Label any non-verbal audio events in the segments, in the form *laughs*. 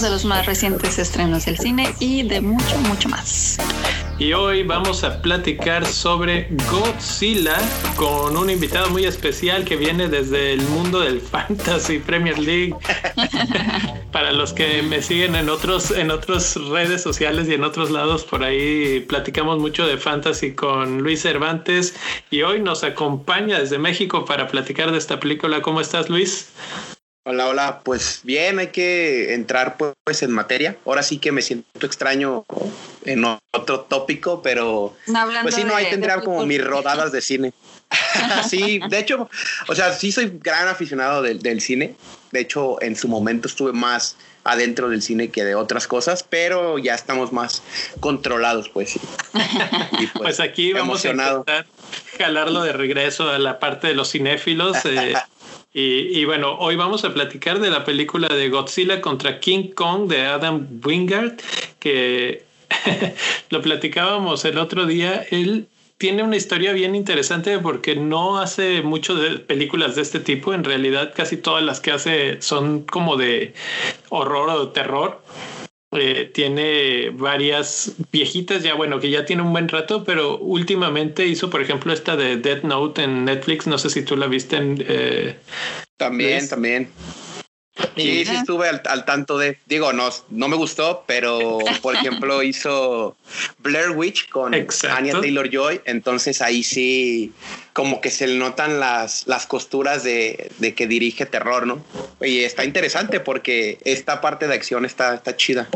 de los más recientes estrenos del cine y de mucho, mucho más. Y hoy vamos a platicar sobre Godzilla con un invitado muy especial que viene desde el mundo del *laughs* Fantasy Premier League. *laughs* Para los que me siguen en otros en otras redes sociales y en otros lados por ahí platicamos mucho de fantasy con Luis Cervantes y hoy nos acompaña desde México para platicar de esta película. ¿Cómo estás, Luis? Hola, hola. Pues bien, hay que entrar pues en materia. Ahora sí que me siento extraño en otro tópico, pero pues sí, no, hay que entrar como mis rodadas de cine. *laughs* sí, de hecho, o sea, sí soy gran aficionado del, cine. De hecho, en su momento estuve más adentro del cine que de otras cosas, pero ya estamos más controlados, pues. *laughs* Y, pues, pues, aquí vamos a intentar jalarlo de regreso a la parte de los cinéfilos. Eh, *laughs* y, bueno, hoy vamos a platicar de la película de Godzilla contra King Kong de Adam Wingard, que *laughs* lo platicábamos el otro día. Él tiene una historia bien interesante porque no hace mucho de películas de este tipo. En realidad, casi todas las que hace son como de horror o terror. Eh, tiene varias viejitas ya, bueno, que ya tiene un buen rato, pero últimamente hizo, por ejemplo, esta de Death Note en Netflix. No sé si tú la viste en. Eh, también, también. Sí, sí estuve al, tanto de, digo, no, no me gustó, pero por ejemplo *laughs* hizo Blair Witch con Anya Taylor Joy, entonces ahí sí como que se le notan las, las costuras de, de, que dirige terror, ¿no? Y está interesante porque esta parte de acción está, está chida.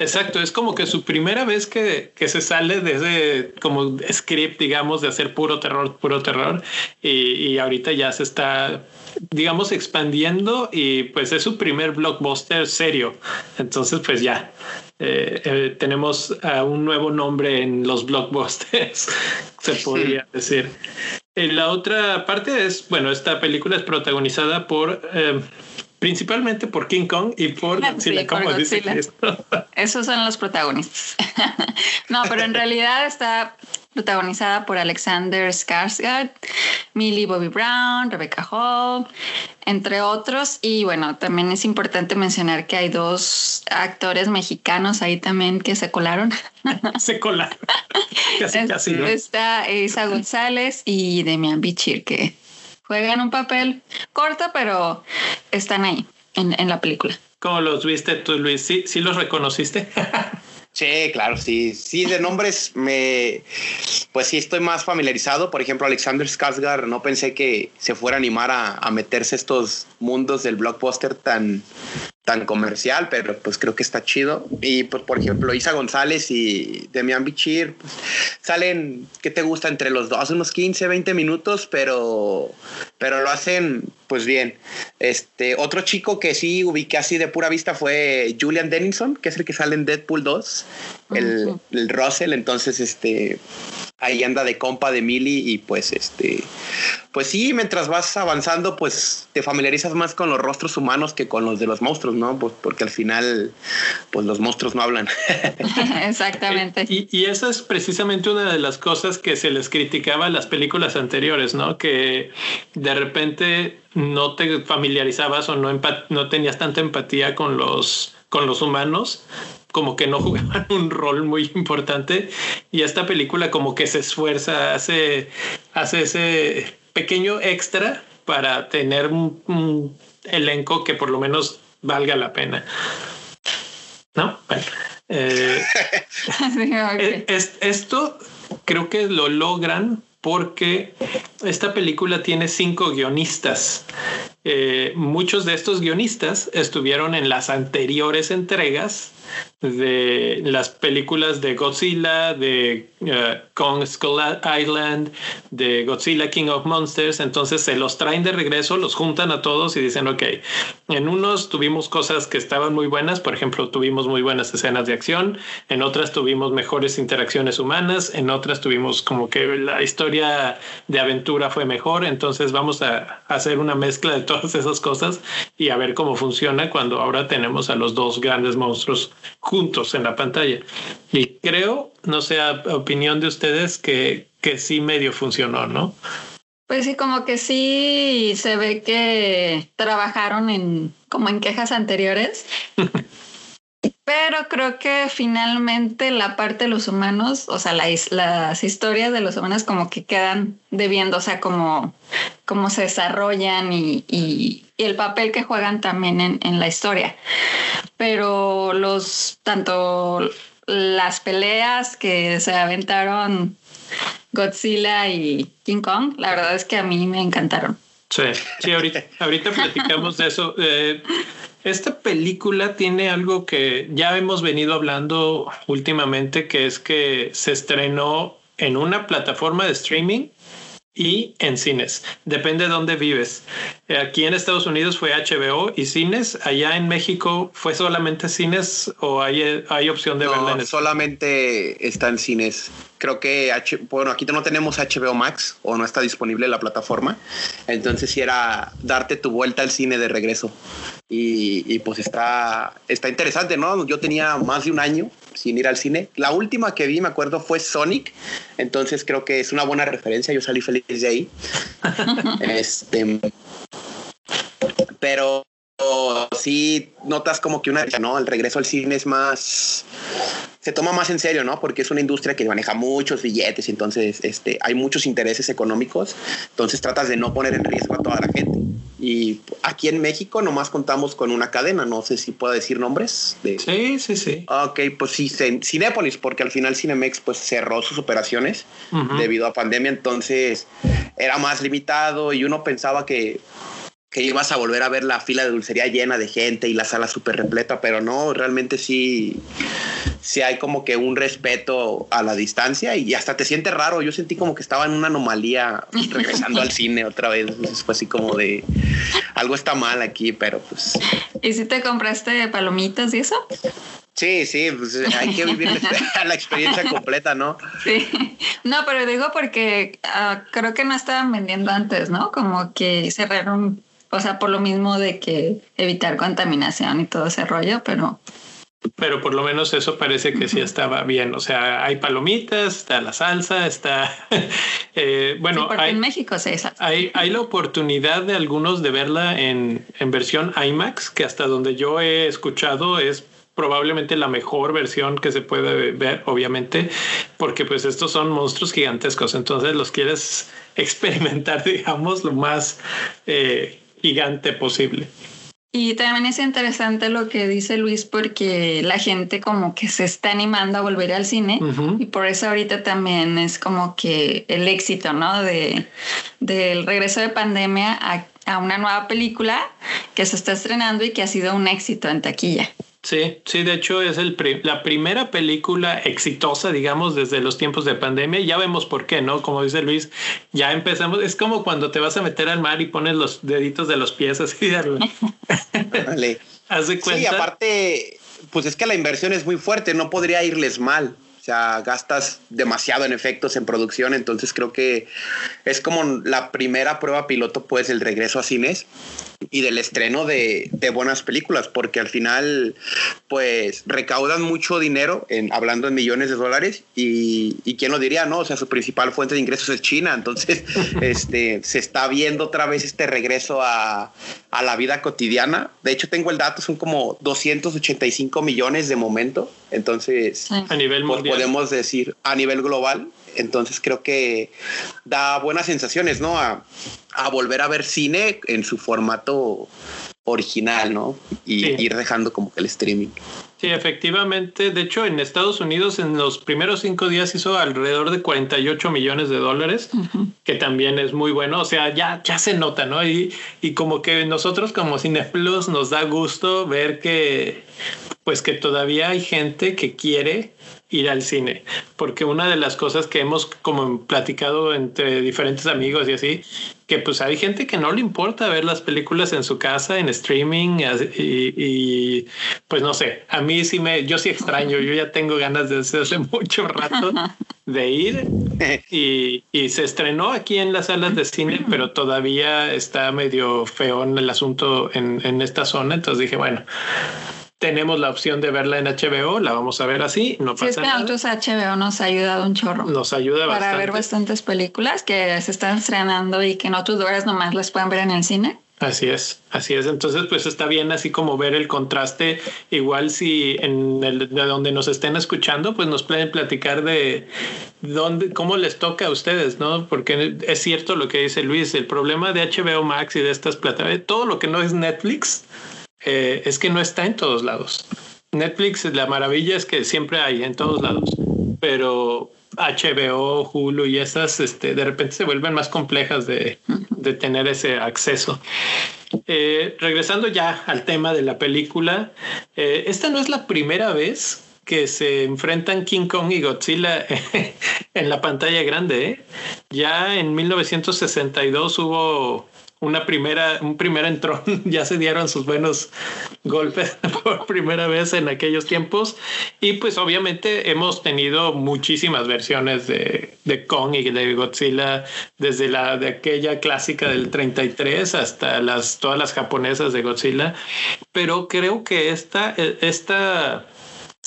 Exacto, es como que su primera vez que, que se sale de ese como script, digamos, de hacer puro terror, puro terror, y, y ahorita ya se está digamos, expandiendo y pues es su primer blockbuster serio. Entonces, pues ya, eh, eh, tenemos un nuevo nombre en los blockbusters, *laughs* se podría decir. La otra parte es, bueno, esta película es protagonizada por... Eh, principalmente por King Kong y por *laughs* Godzilla, como dice *laughs* Esos son los protagonistas. *laughs* no, pero en realidad está protagonizada por Alexander Skarsgård, Millie Bobby Brown, Rebecca Hall, entre otros. Y bueno, también es importante mencionar que hay dos actores mexicanos ahí también que se colaron. se colaron. casi, casi, Está Isa González y Demian Bichir, que juegan un papel corto, pero están ahí en, en la película. ¿Cómo los viste tú, Luis? ¿Sí, sí los reconociste? *laughs* Sí, claro, sí. Sí, de nombres me. Pues sí, estoy más familiarizado. Por ejemplo, Alexander Skarsgård, no pensé que se fuera a animar a, a meterse estos mundos del blockbuster tan, tan comercial, pero pues creo que está chido. Y pues, por ejemplo, Isa González y Demian Bichir pues, salen, ¿qué te gusta? Entre los dos, unos 15, 20 minutos, pero, pero lo hacen pues bien. Este, otro chico que sí ubiqué así de pura vista fue Julian Dennison, que es el que sale en Deadpool 2, el, el Russell. Entonces, este, ahí anda de compa de Mili y pues este, pues sí, mientras vas avanzando, pues te familiarizas más con los rostros humanos que con los de los monstruos, ¿no? Pues porque al final, pues los monstruos no hablan. *laughs* *laughs* Exactamente. Y, y esa es precisamente una de las cosas que se les criticaba a las películas anteriores, ¿no? Que de repente no te familiarizabas o no, no tenías tanta empatía con los, con los humanos como que no *laughs* jugaban un rol muy importante y esta película como que se esfuerza, hace, hace ese pequeño extra para tener un, elenco que por lo menos valga la pena. ¿No? Bueno. Eh, *laughs* es, esto creo que lo logran porque esta película tiene cinco guionistas. Eh, muchos de estos guionistas estuvieron en las anteriores entregas de las películas de Godzilla, de uh, Kong Skull Island, de Godzilla King of Monsters. Entonces se los traen de regreso, los juntan a todos y dicen, ok, en unos tuvimos cosas que estaban muy buenas, por ejemplo, tuvimos muy buenas escenas de acción, en otras tuvimos mejores interacciones humanas, en otras tuvimos como que la historia de aventura fue mejor, entonces vamos a hacer una mezcla de todas esas cosas y a ver cómo funciona cuando ahora tenemos a los dos grandes monstruos juntos en la pantalla. Y creo, no sé, opinión de ustedes, que, que sí medio funcionó, ¿no? Pues sí, como que sí se ve que trabajaron en como en quejas anteriores. *laughs* pero creo que finalmente la parte de los humanos, o sea, las historias de los humanos como que quedan debiendo, o sea, como, como se desarrollan y, el papel que juegan también en, la historia. Pero los, tanto las peleas que se aventaron Godzilla y King Kong, la verdad es que a mí me encantaron. Sí, sí, ahorita, ahorita platicamos de eso. Eh, esta película tiene algo que ya hemos venido hablando últimamente, que es que se estrenó en una plataforma de streaming y en cines. Depende de dónde vives. Aquí en Estados Unidos fue HBO y cines. Allá en México fue solamente cines o hay, hay opción de verla en solamente está en cines. Creo que bueno, aquí no tenemos HBO Max o no está disponible la plataforma. Entonces si era darte tu vuelta al cine de regreso. Y, pues está, está interesante, ¿no? Yo tenía más de un año sin ir al cine. La última que vi, me acuerdo, fue Sonic. Entonces creo que es una buena referencia. Yo salí feliz de ahí. *laughs* este, pero sí notas como que una, ¿no? El regreso al cine es más, se toma más en serio, ¿no? Porque es una industria que maneja muchos billetes, entonces este, hay muchos intereses económicos, entonces tratas de no poner en riesgo a toda la gente. Y aquí en México nomás contamos con una cadena, no sé si puedo decir nombres. De... Sí, sí, sí. Ok, pues sí, Cinépolis, porque al final Cinemex pues cerró sus operaciones debido a pandemia, entonces era más limitado y uno pensaba que que ibas a volver a ver la fila de dulcería llena de gente y la sala súper repleta, pero no, realmente sí, sí hay como que un respeto a la distancia y hasta te sientes raro. Yo sentí como que estaba en una anomalía regresando al cine otra vez. fue así como de algo está mal aquí, pero pues. ¿Y si te compraste palomitas y eso? Sí, sí, pues hay que vivir *laughs* *laughs* la experiencia completa, ¿no? Sí, no, pero digo porque ah, creo que no estaban vendiendo antes, ¿no? Como que cerraron o sea, por lo mismo de que evitar contaminación y todo ese rollo, pero... Pero por lo menos eso parece que sí estaba bien. O sea, hay palomitas, está la salsa, está... *laughs* eh, bueno, hay, en México sí Hay, hay la oportunidad de algunos de verla en, en versión IMAX, que hasta donde yo he escuchado es probablemente la mejor versión que se puede ver, obviamente, porque pues estos son monstruos gigantescos, entonces los quieres *laughs* experimentar, *laughs* digamos, lo más eh, gigante posible. Y también es interesante lo que dice Luis porque la gente como que se está animando a volver al cine y por eso ahorita también es como que el éxito, ¿no? De, del regreso de pandemia a, a una nueva película que se está estrenando y que ha sido un éxito en taquilla. Sí, sí, de hecho es el la primera película exitosa, digamos, desde los tiempos de pandemia. Ya vemos por qué, ¿no? Como dice Luis, ya empezamos. Es como cuando te vas a meter al mar y pones los deditos de los pies así. De *laughs* *laughs* cuenta. Sí, aparte, pues es que la inversión es muy fuerte, no podría irles mal. O sea, gastas demasiado en efectos en producción, entonces creo que es como la primera prueba piloto, pues, el regreso a cines y del estreno de, de, buenas películas, porque al final, pues recaudan mucho dinero, en, hablando en millones de dólares, y, y quién lo diría, ¿no? O sea, su principal fuente de ingresos es China, entonces *laughs* este, se está viendo otra vez este regreso a, a la vida cotidiana. De hecho, tengo el dato, son como 285 millones de momento, entonces, a nivel pues, podemos decir a nivel global, entonces creo que da buenas sensaciones, ¿no? A, volver a ver cine en su formato original, ¿no? Y ir dejando como que el streaming. Sí, efectivamente. De hecho, en Estados Unidos en los primeros cinco días hizo alrededor de 48 millones de dólares, que también es muy bueno. O sea, ya, ya se nota, ¿no? Y, y como que nosotros como Cineplus nos da gusto ver que, pues que todavía hay gente que quiere ir al cine, porque una de las cosas que hemos como platicado entre diferentes amigos y así, que pues hay gente que no le importa ver las películas en su casa, en streaming, y, pues no sé, a mí sí me, yo sí extraño, yo ya tengo ganas de hace *laughs* mucho rato de ir *laughs* y, y se estrenó aquí en las salas de cine, pero todavía está medio feo en el asunto en, en esta zona, entonces dije, bueno, tenemos la opción de verla en HBO, la vamos a ver así, no pasa es que nosotros HBO nos ha ayudado un chorro. Nos ayuda Para ver bastantes películas que se están estrenando y que en otros lugares nomás las pueden ver en el cine. Así es, así es. Entonces, pues está bien así como ver el contraste. Igual si en el, de donde nos estén escuchando, pues nos pueden platicar de dónde, cómo les toca a ustedes, ¿no? Porque es cierto lo que dice Luis, el problema de HBO Max y de estas plataformas, todo lo que no es Netflix, eh, es que no está en todos lados. Netflix, la maravilla es que siempre hay en todos lados, pero HBO, Hulu y esas, este, de repente se vuelven más complejas de, de tener ese acceso. Eh, regresando ya al tema de la película, eh, esta no es la primera vez que se enfrentan King Kong y Godzilla *laughs* en la pantalla grande. ¿eh? Ya en 1962 hubo una primera, un primer entrón, *laughs* ya se dieron sus buenos golpes *laughs* por primera vez en aquellos tiempos. Y pues obviamente hemos tenido muchísimas versiones de, de Kong y de Godzilla, desde la de aquella clásica del 33 hasta las, todas las japonesas de Godzilla. Pero creo que esta, esta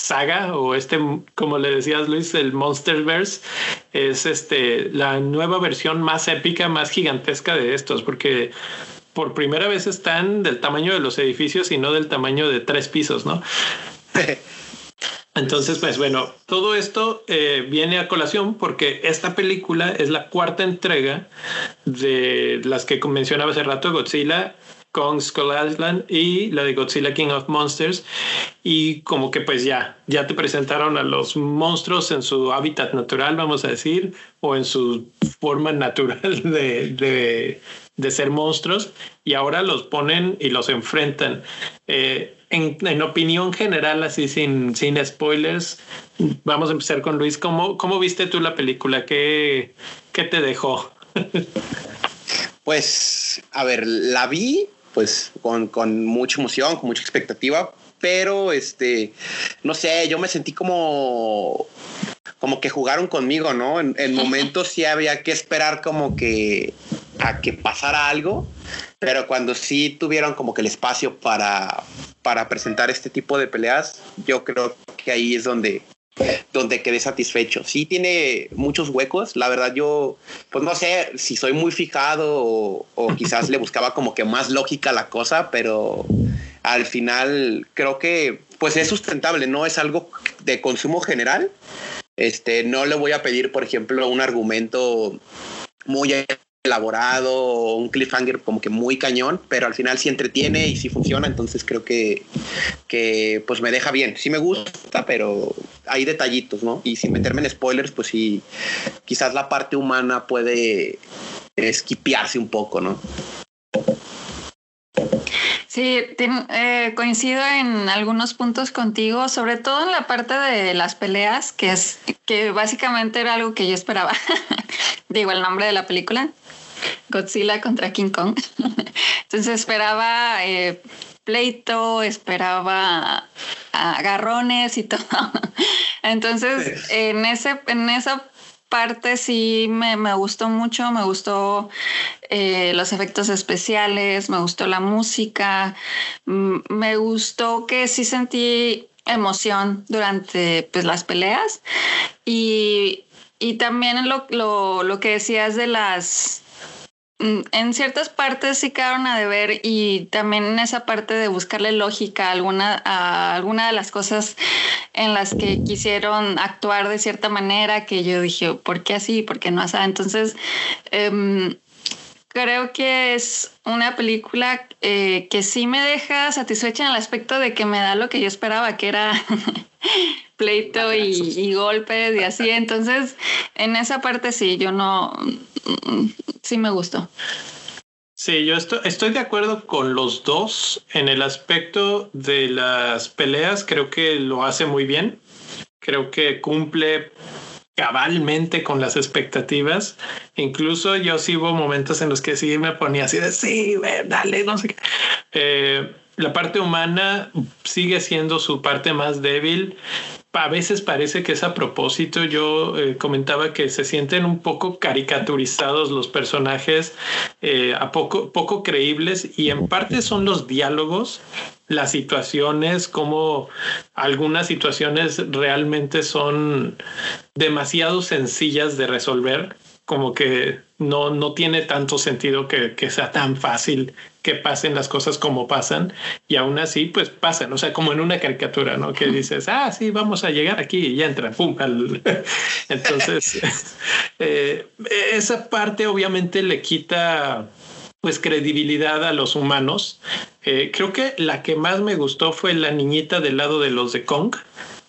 saga o este, como le decías Luis, el Monsterverse es este la nueva versión más épica, más gigantesca de estos, porque por primera vez están del tamaño de los edificios y no del tamaño de tres pisos, ¿no? *laughs* Entonces, pues bueno, todo esto eh, viene a colación porque esta película es la cuarta entrega de las que mencionaba hace rato, Godzilla, Kong Skull Island y la de Godzilla King of Monsters y como que pues ya ya te presentaron a los monstruos en su hábitat natural vamos a decir o en su forma natural *laughs* de, de, de ser monstruos y ahora los ponen y los enfrentan eh, en, en, opinión general así sin, sin spoilers vamos a empezar con Luis ¿cómo, cómo viste tú la película? ¿qué, qué te dejó? *laughs* Pues, a ver, la vi pues con, con mucha emoción, con mucha expectativa, pero este, no sé, yo me sentí como como que jugaron conmigo, ¿no? En, en, *laughs* momentos sí había que esperar como que a que pasara algo, pero cuando sí tuvieron como que el espacio para, para presentar este tipo de peleas, yo creo que ahí es donde, donde quedé satisfecho. Sí tiene muchos huecos, la verdad yo, pues no sé si soy muy fijado o, quizás le buscaba como que más lógica la cosa, pero al final creo que pues es sustentable, no es algo de consumo general. Este, no le voy a pedir, por ejemplo, un argumento muy elaborado, un cliffhanger como que muy cañón, pero al final sí entretiene y sí funciona, entonces creo que, que pues me deja bien. Sí me gusta, pero hay detallitos, ¿no? Y sin meterme en spoilers, pues sí, quizás la parte humana puede esquipearse un poco, ¿no? Sí, eh, coincido en algunos puntos contigo, sobre todo en la parte de las peleas, que es que básicamente era algo que yo esperaba. *laughs* Digo el nombre de la película, Godzilla contra King Kong. *laughs* Entonces esperaba eh, pleito, esperaba agarrones y *laughs* todo. Entonces, en ese, en esa parte sí me, me gustó mucho, me gustó eh, los efectos especiales, me gustó la música, me gustó que sí sentí emoción durante pues, las peleas y, y también lo, lo, lo que decías de las en ciertas partes sí quedaron a deber y también en esa parte de buscarle lógica a alguna, a alguna de las cosas en las que quisieron actuar de cierta manera que yo dije, ¿por qué así? ¿Por qué no así? Entonces, um, creo que es una película eh, que sí me deja satisfecha en el aspecto de que me da lo que yo esperaba, que era *laughs* pleito y, y, golpes y así. Entonces, en esa parte sí, yo no, sí me gustó. Sí, yo estoy, estoy de acuerdo con los dos en el aspecto de las peleas. Creo que lo hace muy bien. Creo que cumple cabalmente con las expectativas. Incluso yo sí hubo momentos en los que sí me ponía así de sí, dale, no sé qué. Eh, la parte humana sigue siendo su parte más débil a veces parece que es a propósito. Yo eh, comentaba que se sienten un poco caricaturizados los personajes, eh, a poco, poco creíbles y en parte son los diálogos, las situaciones, como algunas situaciones realmente son demasiado sencillas de resolver como que no, no tiene tanto sentido que, que, sea tan fácil que pasen las cosas como pasan y aún así pues pasan, o sea, como en una caricatura, ¿no? Que *laughs* dices, ah, sí, vamos a llegar aquí y ya entra, pum. *laughs* Entonces, *laughs* eh, esa parte obviamente le quita pues credibilidad a los humanos. Eh, creo que la que más me gustó fue la niñita del lado de los de Kong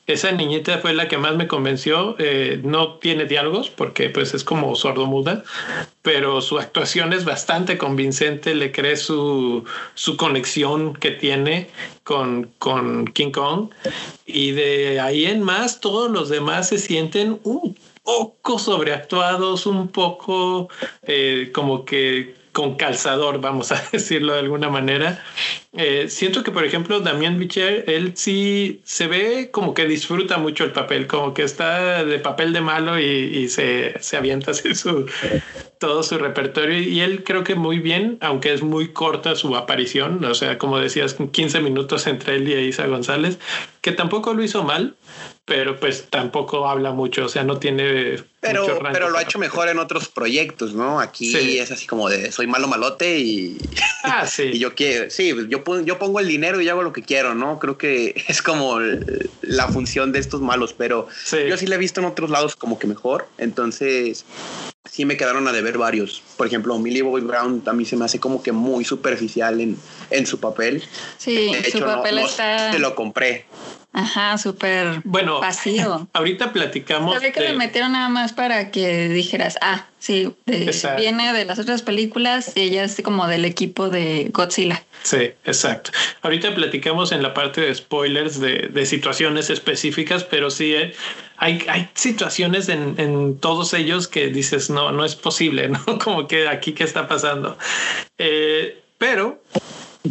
esa niñita fue la que más me convenció. Eh, no tiene diálogos porque pues es como sordomuda, pero su actuación es bastante convincente. Le cree su, su conexión que tiene con, con King Kong. Y de ahí en más, todos los demás se sienten un poco sobreactuados, un poco eh, como que con calzador, vamos a *laughs* decirlo de alguna manera. Eh, siento que, por ejemplo, Damián Bichir, él sí se ve como que disfruta mucho el papel, como que está de papel de malo y, se, se, avienta así su, todo su repertorio. Y él creo que muy bien, aunque es muy corta su aparición, o sea, como decías, 15 minutos entre él y Isa González, que tampoco lo hizo mal, pero pues tampoco habla mucho, o sea, no tiene. Pero, pero lo ha hecho mejor en otros proyectos, ¿no? Aquí es así como de soy malo malote y. *laughs* Ah, sí. y yo quiero, sí, yo, yo pongo el dinero y hago lo que quiero, ¿no? Creo que *laughs* es como la función de estos malos, pero yo sí le he visto en otros lados como que mejor. Entonces, sí me quedaron a deber varios. Por ejemplo, Millie Bobby Brown a mí se me hace como que muy superficial en, en su papel. Sí, su papel está. te lo compré. Ajá, súper bueno, vacío. *laughs* Ahorita platicamos. Sabía que le metieron nada más para que dijeras, ah, sí, viene de las otras películas y ella es como del equipo de Godzilla. Sí, exacto. Ahorita platicamos en la parte de spoilers de, de situaciones específicas, pero sí eh, hay, hay situaciones en, en, todos ellos que dices, no, no es posible, *laughs* ¿no? Como que aquí qué está pasando. Eh, pero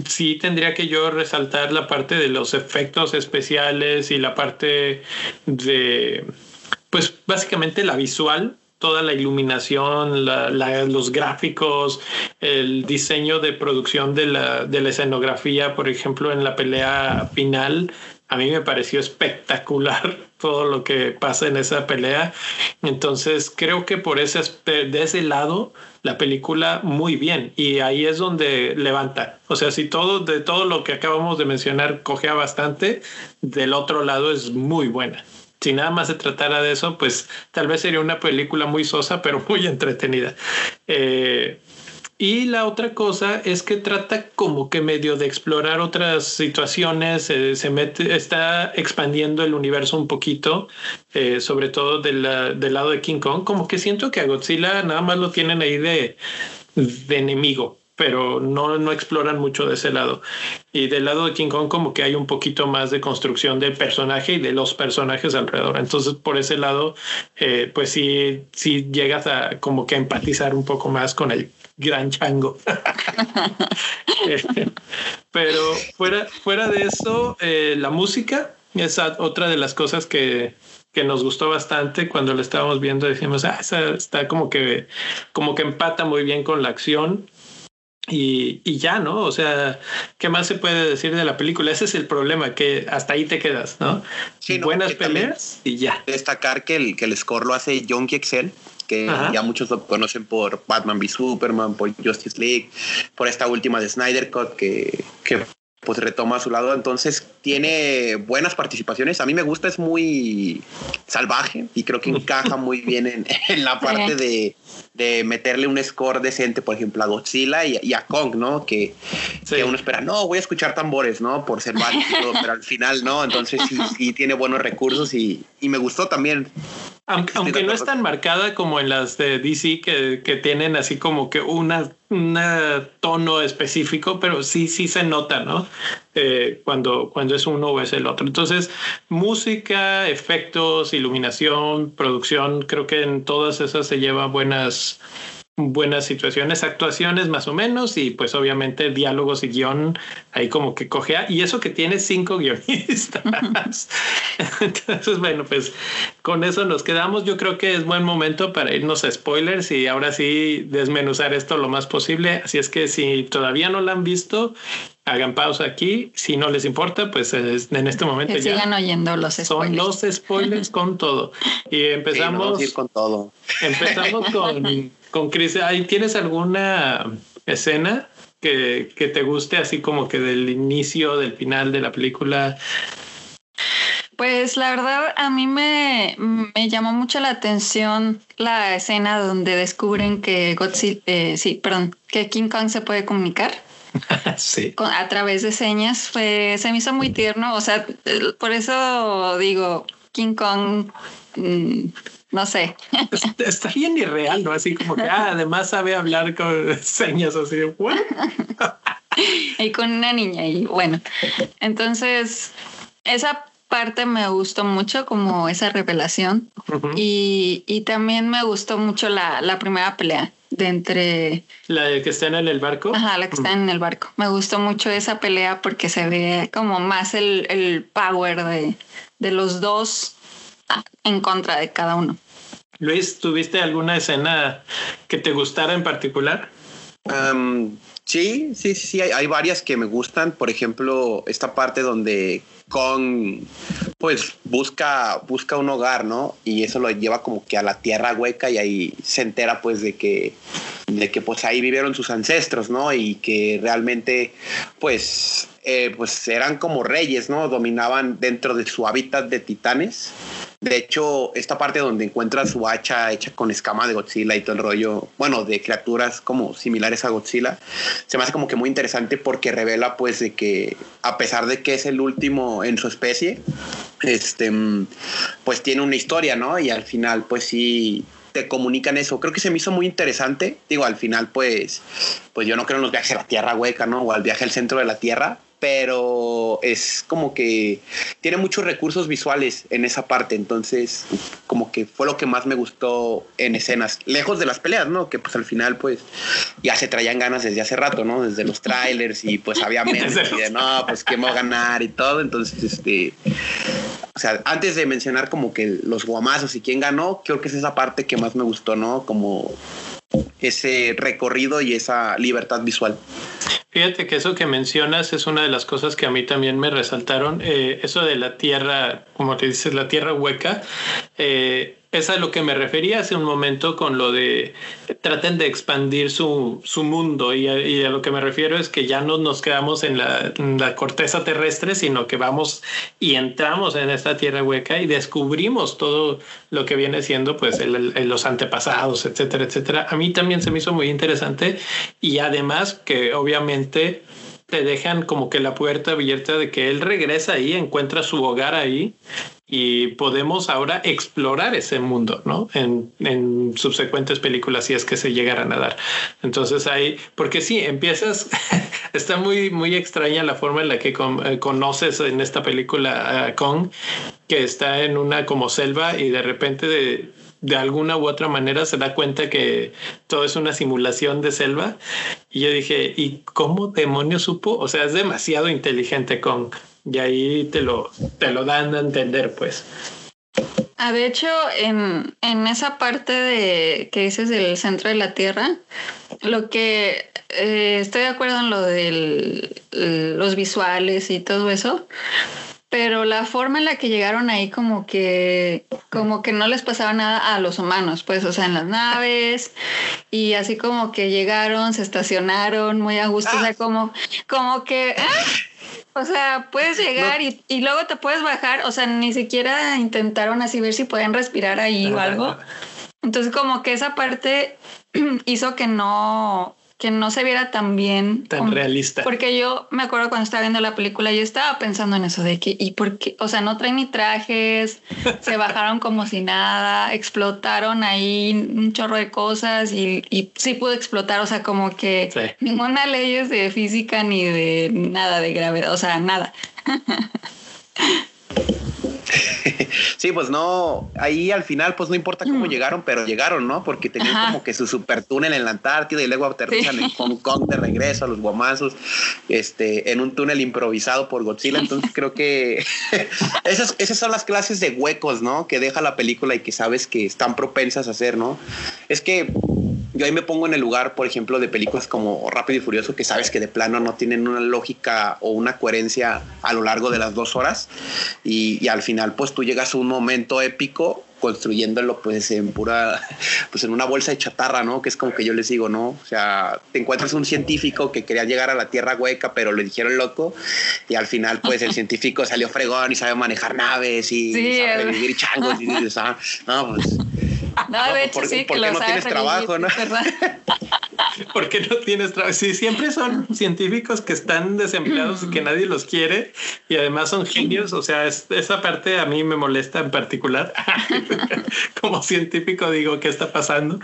sí tendría que yo resaltar la parte de los efectos especiales y la parte de, pues básicamente la visual, toda la iluminación, los gráficos, el diseño de producción de la, de la escenografía, por ejemplo, en la pelea final, a mí me pareció espectacular *laughs* todo lo que pasa en esa pelea. Entonces creo que por ese, de ese lado la película muy bien y ahí es donde levanta. O sea, si todo de todo lo que acabamos de mencionar cogea bastante, del otro lado es muy buena. Si nada más se tratara de eso, pues tal vez sería una película muy sosa, pero muy entretenida. Eh, y la otra cosa es que trata como que medio de explorar otras situaciones, eh, se mete, está expandiendo el universo un poquito, eh, sobre todo del lado de King Kong, como que siento que a Godzilla nada más lo tienen ahí de, de enemigo, pero no, no exploran mucho de ese lado. Y del lado de King Kong como que hay un poquito más de construcción del personaje y de los personajes alrededor. Entonces por ese lado, eh, pues sí, sí llegas a como que empatizar un poco más con el gran chango. *laughs* Pero fuera, fuera de eso, eh, la música es otra de las cosas que, que nos gustó bastante cuando lo estábamos viendo. Decimos, ah, está como que, como que empata muy bien con la acción. Y, y, ya, ¿no? O sea, ¿qué más se puede decir de la película? Ese es el problema, que hasta ahí te quedas, ¿no? Buenas peleas y ya. Destacar que el, que el score lo hace John Excel, que ya muchos lo conocen por Batman v Superman, por Justice League, por esta última de Snyder Cut que, que pues retoma a su lado. Entonces tiene buenas participaciones. A mí me gusta, es muy salvaje y creo que encaja *laughs* muy bien en, en la parte de, de, meterle un score decente, por ejemplo, a Godzilla y, a Kong, ¿no? Que, que, uno espera, no, voy a escuchar tambores, ¿no? Por ser básico, pero al final no. Entonces sí, sí tiene buenos recursos y, y me gustó también aunque, no es tan marcada como en las de DC que, que tienen así como que una, tono específico, pero sí, sí se nota, ¿no? Eh, cuando, cuando es uno o es el otro. Entonces, música, efectos, iluminación, producción, creo que en todas esas se lleva buenas, buenas situaciones, actuaciones más o menos y pues obviamente diálogos y guion ahí como que cogea y eso que tiene cinco *laughs* guionistas. *laughs* Entonces, bueno, pues con eso nos quedamos. Yo creo que es buen momento para irnos a spoilers y ahora sí desmenuzar esto lo más posible. Así es que si todavía no lo han visto, hagan pausa aquí. Si no les importa, pues en este momento que ya sigan oyendo los spoilers. Son los spoilers *laughs* con todo. Y empezamos con todo. Empezamos *laughs* con con Chris, ¿ahí tienes alguna escena que, que te guste así como que del inicio, del final de la película? Pues la verdad a mí me, me, llamó mucho la atención la escena donde descubren que Godzilla, eh, sí, perdón, que King Kong se puede comunicar. *laughs* sí. A través de señas fue, se me hizo muy tierno. O sea, por eso digo, King Kong, mmm, no sé. Está bien irreal, ¿no? Así como que ah, además sabe hablar con *laughs* señas así de *laughs* y con una niña y bueno. Entonces, esa parte me gustó mucho como esa revelación uh -huh. y, y, también me gustó mucho la, la, primera pelea de entre... La de que están en el barco. Ajá, la que está -huh. en el barco. Me gustó mucho esa pelea porque se ve como más el, el power de, de los dos en contra de cada uno. Luis, ¿tuviste alguna escena que te gustara en particular? Um, sí, sí, sí, hay, hay, varias que me gustan. Por ejemplo, esta parte donde Kong pues busca, busca un hogar, ¿no? Y eso lo lleva como que a la tierra hueca y ahí se entera pues de que, de que pues ahí vivieron sus ancestros, ¿no? Y que realmente pues, eh, pues eran como reyes, ¿no? Dominaban dentro de su hábitat de titanes. De hecho, esta parte donde encuentra su hacha hecha con escama de Godzilla y todo el rollo, bueno, de criaturas como similares a Godzilla, se me hace como que muy interesante porque revela pues de que a pesar de que es el último en su especie, este, pues tiene una historia, ¿no? Y al final pues sí te comunican eso. Creo que se me hizo muy interesante. Digo, al final pues, pues yo no creo en los viajes a la Tierra hueca, ¿no? O al viaje al centro de la Tierra, pero es como que tiene muchos recursos visuales en esa parte, entonces como que fue lo que más me gustó en escenas, lejos de las peleas, ¿no? Que pues al final pues ya se traían ganas desde hace rato, ¿no? Desde los trailers y pues había *laughs* memes y de no, pues quién va a ganar y todo, entonces este, o sea, antes de mencionar como que los guamazos y quién ganó, creo que es esa parte que más me gustó, ¿no? Como ese recorrido y esa libertad visual. Fíjate que eso que mencionas es una de las cosas que a mí también me resaltaron. Eh, eso de la tierra, como te dices, la tierra hueca. Eh, es a lo que me refería hace un momento con lo de traten de expandir su, su mundo y a, y a, lo que me refiero es que ya no nos quedamos en la, la, corteza terrestre, sino que vamos y entramos en esta tierra hueca y descubrimos todo lo que viene siendo pues el, los antepasados, etcétera, etcétera. A mí también se me hizo muy interesante y además que obviamente te dejan como que la puerta abierta de que él regresa ahí, encuentra su hogar ahí y podemos ahora explorar ese mundo, ¿no? En, en, subsecuentes películas, si es que se llegaran a dar. Entonces ahí, porque sí, empiezas, *laughs* está muy, muy extraña la forma en la que con, eh, conoces en esta película a Kong, que está en una como selva y de repente de, de alguna u otra manera se da cuenta que todo es una simulación de selva. Y yo dije, ¿y cómo demonios supo? O sea, es demasiado inteligente Kong. Y ahí te lo, te lo dan a entender, pues. Ah, de hecho, en, en esa parte de que dices del centro de la Tierra, lo que eh, estoy de acuerdo en lo de los visuales y todo eso, pero la forma en la que llegaron ahí como que como que no les pasaba nada a los humanos, pues, o sea, en las naves y así como que llegaron, se estacionaron muy a gusto, ah. o sea, como como que ¡ah! O sea, puedes llegar no. y, y, luego te puedes bajar. O sea, ni siquiera intentaron así ver si pueden respirar ahí o algo. *laughs* Entonces, como que esa parte *clears throat* hizo que no, que no se viera tan bien. Tan como, realista. Porque yo me acuerdo cuando estaba viendo la película, yo estaba pensando en eso de que, ¿y por qué? O sea, no traen ni trajes, *laughs* se bajaron como si nada, explotaron ahí un chorro de cosas y, y sí pudo explotar. O sea, como que sí. ninguna ley es de física ni de nada de gravedad, o sea, nada. *laughs* *laughs* Sí, pues no, ahí al final pues no importa cómo mm. llegaron, pero llegaron, ¿no? Porque tenían Ajá. como que su super túnel en la Antártida y luego aterrizan sí. en Hong Kong de regreso a los guamazos, este, en un túnel improvisado por Godzilla. Entonces creo que *laughs* esas, esas son las clases de huecos, ¿no? Que deja la película y que sabes que están propensas a hacer, ¿no? Es que yo ahí me pongo en el lugar, por ejemplo, de películas como Rápido y Furioso, que sabes que de plano no tienen una lógica o una coherencia a lo largo de las dos horas. Y, y al final, pues tú llegas a un momento épico construyéndolo pues en pura, *laughs* pues en una bolsa de chatarra, ¿no? Que es como que yo les digo, ¿no? O sea, te encuentras un científico que quería llegar a la Tierra hueca, pero le dijeron loco y al final pues el *laughs* científico salió fregón y sabe manejar naves y sabe vivir changos y dices, ah, no, pues... No, de hecho, ¿por, sí, *laughs* ¿por qué no tienes trabajo, no? ¿Por qué no tienes trabajo? Sí, siempre son científicos que están desempleados y que *clears throat* nadie los quiere y además son genios. O sea, esa parte a mí me molesta en particular. *laughs* Como científico digo, ¿qué está pasando?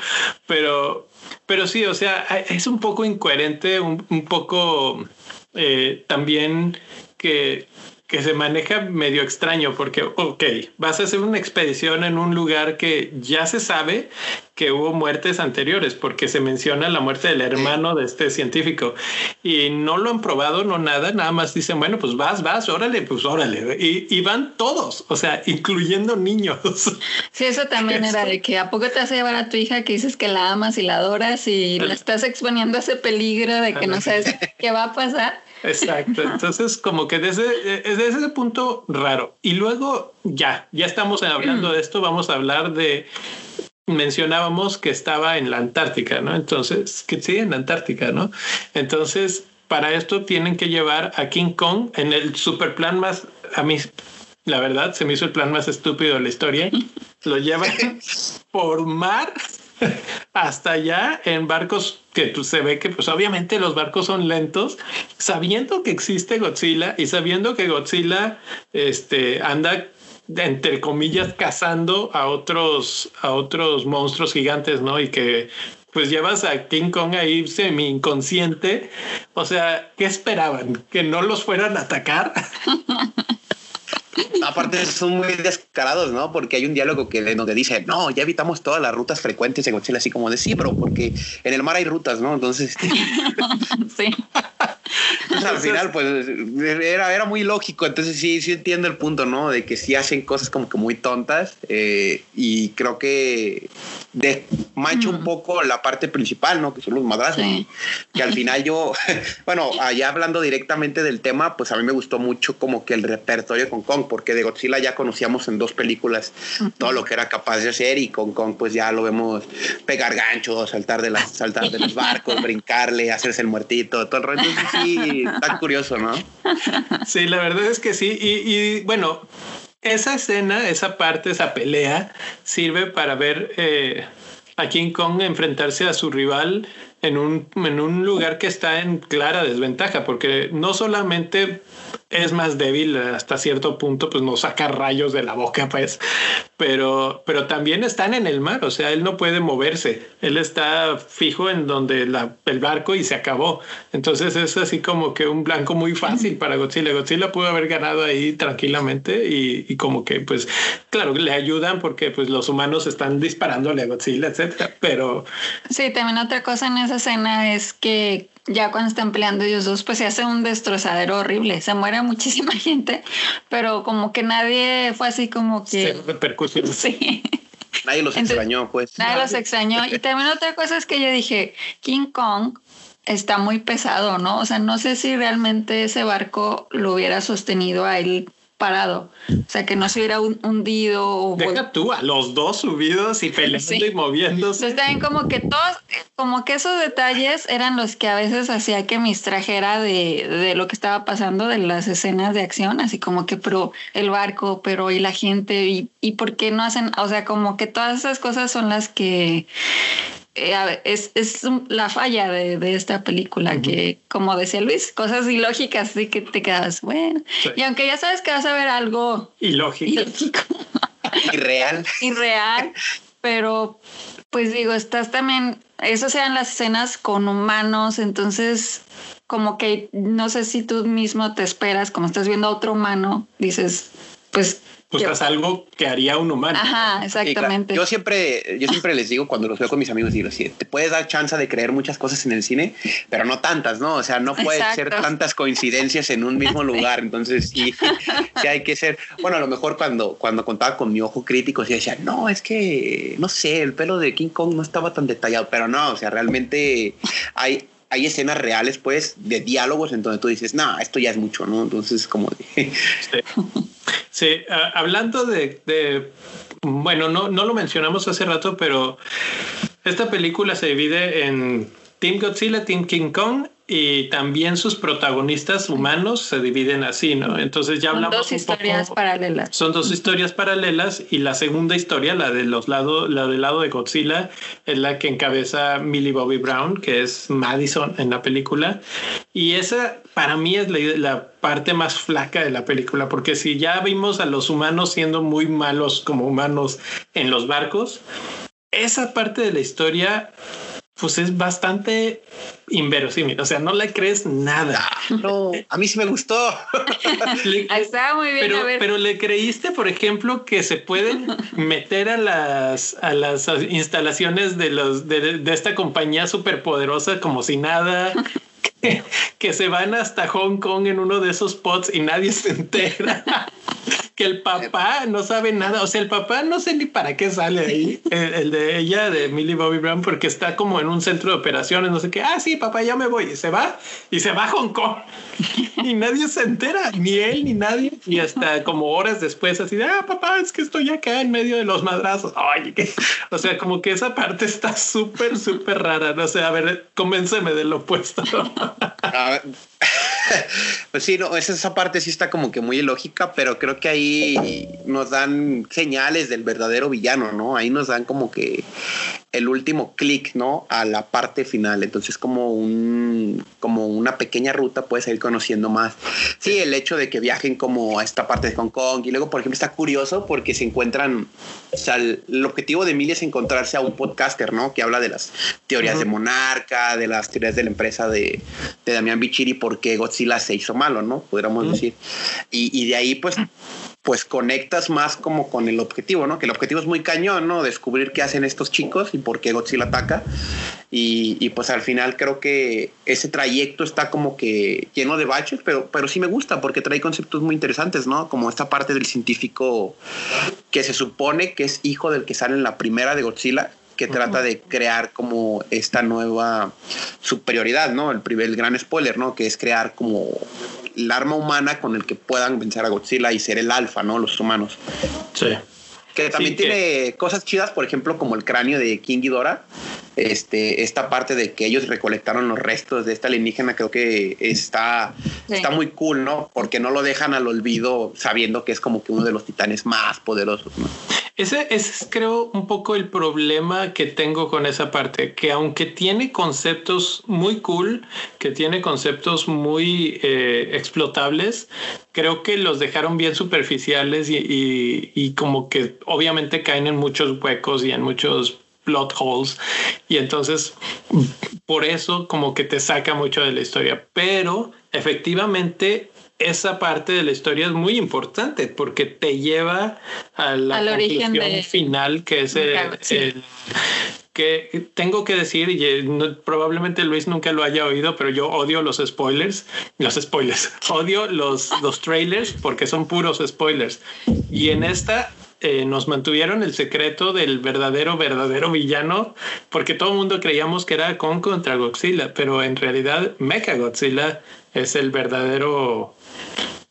Pero, pero sí, o sea, es un poco incoherente, un, poco eh, también que que se maneja medio extraño porque, ok, vas a hacer una expedición en un lugar que ya se sabe que hubo muertes anteriores porque se menciona la muerte del hermano de este científico y no lo han probado, no nada, nada más dicen, bueno, pues vas, vas, órale, pues órale. Y, van todos, o sea, incluyendo niños. *laughs* Sí, eso también era de que a poco te vas a llevar a tu hija que dices que la amas y la adoras y la estás exponiendo a ese peligro de que no sabes qué va a pasar. Exacto. *laughs* Entonces, como que desde, desde ese punto raro. Y luego, ya, ya estamos hablando de esto, vamos a hablar de mencionábamos que estaba en la Antártica, ¿no? Entonces, que sí, en la Antártica, ¿no? Entonces, para esto tienen que llevar a King Kong en el super plan más, a mí, la verdad, se me hizo el plan más estúpido de la historia. Lo llevan *laughs* por mar hasta allá en barcos que pues, se ve que pues obviamente los barcos son lentos, sabiendo que existe Godzilla y sabiendo que Godzilla este, anda entre comillas cazando a otros a otros monstruos gigantes, ¿no? Y que pues llevas a King Kong ahí semi inconsciente. O sea, ¿qué esperaban? ¿Que no los fueran a atacar? *laughs* Aparte son muy descarados, ¿no? Porque hay un diálogo que donde dice, no, ya evitamos todas las rutas frecuentes en Godzilla, así como de sí, bro, porque en el mar hay rutas, ¿no? Entonces... *laughs* sí. Al final, pues era, era muy lógico. Entonces, sí, sí entiendo el punto, ¿no? De que sí hacen cosas como que muy tontas. Eh, y creo que desmancha un poco la parte principal, ¿no? Que son los madrazos. Que al final yo, *laughs* bueno, allá hablando directamente del tema, pues a mí me gustó mucho como que el repertorio con Kong, porque de Godzilla ya conocíamos en dos películas todo lo que era capaz de hacer y con Kong pues ya lo vemos pegar ganchos, saltar de, las, saltar de los barcos, *laughs* brincarle, hacerse el muertito, todo el rollo sí, está curioso, ¿no? *laughs* Sí, la verdad es que sí. Y, bueno, esa escena, esa parte, esa pelea, sirve para ver eh, a King Kong enfrentarse a su rival en un, en un lugar que está en clara desventaja, porque no solamente es más débil hasta cierto punto, pues no saca rayos de la boca, pues, pero, pero también están en el mar, o sea, él no puede moverse, él está fijo en donde la, el barco y se acabó. Entonces es así como que un blanco muy fácil para Godzilla. Godzilla pudo haber ganado ahí tranquilamente y, y como que, pues, claro, le ayudan porque pues los humanos están disparándole a Godzilla, etcétera, pero... Sí, también otra cosa en esa escena es que ya cuando están peleando ellos dos, pues se hace un destrozadero horrible. Se muere *laughs* muchísima gente, pero como que nadie fue así como que. Se repercutió. *laughs* Sí. Nadie los extrañó, pues. Nadie los extrañó. Y también otra cosa es que yo dije, King Kong está muy pesado, ¿no? O sea, no sé si realmente ese barco lo hubiera sostenido a él parado. O sea, que no se hubiera hundido. O Deja tú a los dos subidos y *laughs* peleando y moviéndose. Entonces también como que todos, como que esos detalles eran los que a veces hacía que me extrajera de, de lo que estaba pasando, de las escenas de acción, así como que, pero el barco, pero y la gente, y, y por qué no hacen, o sea, como que todas esas cosas son las que eh, es, es, la falla de, de esta película, que como decía Luis, cosas ilógicas, así que te quedas, bueno. Y aunque ya sabes que vas a ver algo ilógico, ilógico. *laughs* irreal, irreal, pero pues digo, estás también, eso sean las escenas con humanos, entonces como que no sé si tú mismo te esperas, como estás viendo a otro humano, dices, pues buscas algo que haría un humano. Ajá, exactamente. Yo siempre, yo siempre les digo cuando los veo con mis amigos, digo, sí, te puedes dar chance de creer muchas cosas en el cine, pero no tantas, ¿no? O sea, no puede ser tantas coincidencias en un mismo lugar. Entonces sí, sí hay que ser. Bueno, a lo mejor cuando, cuando contaba con mi ojo crítico, sí decía, no, es que no sé, el pelo de King Kong no estaba tan detallado, pero no, o sea, realmente hay hay escenas reales, pues, de diálogos en donde tú dices, no, esto ya es mucho, ¿no? Entonces, como... *laughs* sí, sí hablando de, de, bueno, no, no lo mencionamos hace rato, pero esta película se divide en Team Godzilla, Team King Kong y también sus protagonistas humanos se dividen así, ¿no? Entonces ya hablamos. Son dos historias paralelas. Son dos historias paralelas y la segunda historia, la de los lados, la del lado de Godzilla, es la que encabeza Millie Bobby Brown, que es Madison en la película. Y esa para mí es la, la parte más flaca de la película, porque si ya vimos a los humanos siendo muy malos como humanos en los barcos, esa parte de la historia pues es bastante inverosímil. O sea, no le crees nada. No, a mí sí me gustó. *laughs* Está muy bien. Pero, pero le creíste, por ejemplo, que se pueden *laughs* meter a las, a las instalaciones de, los, de, de esta compañía superpoderosa como si nada. *laughs* que se van hasta Hong Kong en uno de esos pots y nadie se entera. Que el papá no sabe nada. O sea, el papá no sé ni para qué sale ahí, *laughs* el, de ella, de Millie Bobby Brown, porque está como en un centro de operaciones, no sé qué. Ah, sí, papá, ya me voy. Y se va y se va a Hong Kong. *laughs* y nadie se entera, ni él ni nadie. Y hasta como horas después, así de, ah, papá, es que estoy acá en medio de los madrazos. Ay, o sea, como que esa parte está súper, súper rara. No sé, a ver, convénceme del opuesto. *laughs* *laughs* pues sí, no, esa, parte sí está como que muy ilógica, pero creo que ahí nos dan señales del verdadero villano, ¿no? Ahí nos dan como que el último clic, ¿no? A la parte final. Entonces, como un, como una pequeña ruta puedes ir conociendo más. Sí, el hecho de que viajen como a esta parte de Hong Kong y luego, por ejemplo, está curioso porque se encuentran, o sea, el, objetivo de Emilia es encontrarse a un podcaster, ¿no? Que habla de las teorías de Monarca, de las teorías de la empresa de, de Damián Bichiri, porque Godzilla se hizo malo, ¿no? Podríamos decir. Y, y de ahí, pues, pues conectas más como con el objetivo, ¿no? Que el objetivo es muy cañón, ¿no? Descubrir qué hacen estos chicos y por qué Godzilla ataca. Y, pues al final creo que ese trayecto está como que lleno de baches, pero, pero sí me gusta porque trae conceptos muy interesantes, ¿no? Como esta parte del científico que se supone que es hijo del que sale en la primera de Godzilla, que trata de crear como esta nueva superioridad, ¿no? El, el gran spoiler, ¿no? Que es crear como el arma humana con el que puedan vencer a Godzilla y ser el alfa, ¿no? Los humanos. Sí. Que también tiene cosas chidas, por ejemplo, como el cráneo de King Ghidorah. Este, esta parte de que ellos recolectaron los restos de esta alienígena, creo que está, está muy cool, ¿no? Porque no lo dejan al olvido sabiendo que es como que uno de los titanes más poderosos, ¿no? Ese, es, creo, un poco el problema que tengo con esa parte, que aunque tiene conceptos muy cool, que tiene conceptos muy eh, explotables, creo que los dejaron bien superficiales y, y, como que obviamente caen en muchos huecos y en muchos plot holes. Y entonces por eso como que te saca mucho de la historia. Pero efectivamente esa parte de la historia es muy importante porque te lleva a la Al conclusión final que es el, que tengo que decir y eh, probablemente Luis nunca lo haya oído pero yo odio los spoilers los spoilers *laughs* odio los los trailers porque son puros spoilers. Y en esta eh, nos mantuvieron el secreto del verdadero, verdadero villano, porque todo el mundo creíamos que era Kong contra Godzilla, pero en realidad Mecha Godzilla es el verdadero